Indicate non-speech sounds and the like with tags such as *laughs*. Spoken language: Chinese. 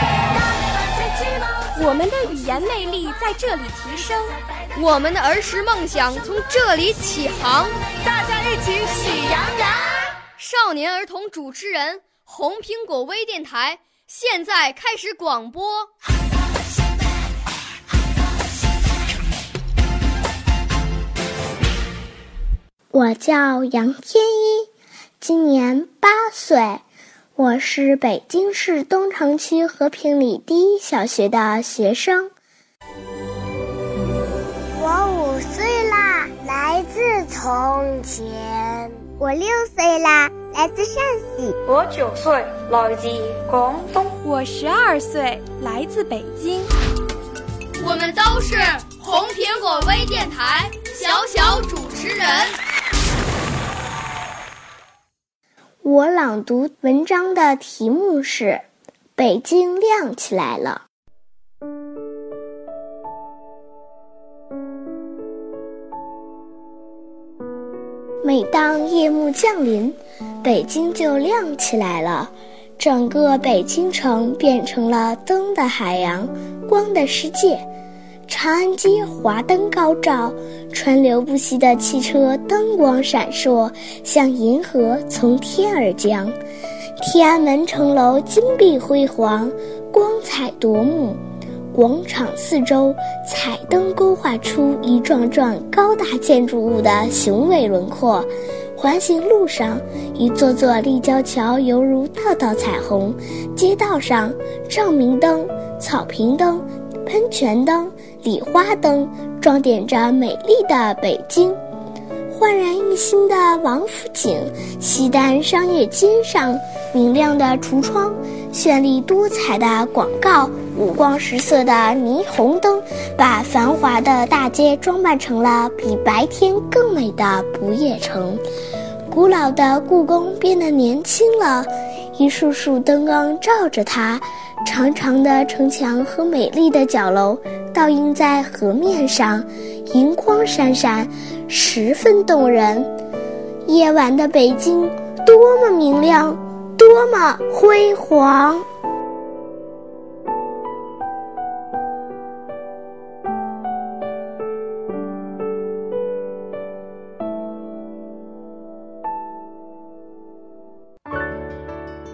*laughs* 我们的语言魅力在这里提升，我们的儿时梦想从这里起航。大家一起喜羊羊。少年儿童主持人，红苹果微电台现在开始广播。我叫杨天一，今年八岁，我是北京市东城区和平里第一小学的学生。我五岁啦，来自从前。我六岁啦，来自陕西。我九岁，来自广东。我十二岁，来自北京。我们都是红苹果微电台小小主持人。我朗读文章的题目是《北京亮起来了》。每当夜幕降临，北京就亮起来了，整个北京城变成了灯的海洋，光的世界。长安街华灯高照，川流不息的汽车灯光闪烁，像银河从天而降。天安门城楼金碧辉煌，光彩夺目。广场四周彩灯勾画出一幢幢高大建筑物的雄伟轮廓。环形路上，一座座立交桥犹如道道彩虹。街道上，照明灯、草坪灯、喷泉灯。礼花灯装点着美丽的北京，焕然一新的王府井、西单商业街上，明亮的橱窗、绚丽多彩的广告、五光十色的霓虹灯，把繁华的大街装扮成了比白天更美的不夜城。古老的故宫变得年轻了，一束束灯光照着它。长长的城墙和美丽的角楼倒映在河面上，银光闪闪，十分动人。夜晚的北京多么明亮，多么辉煌！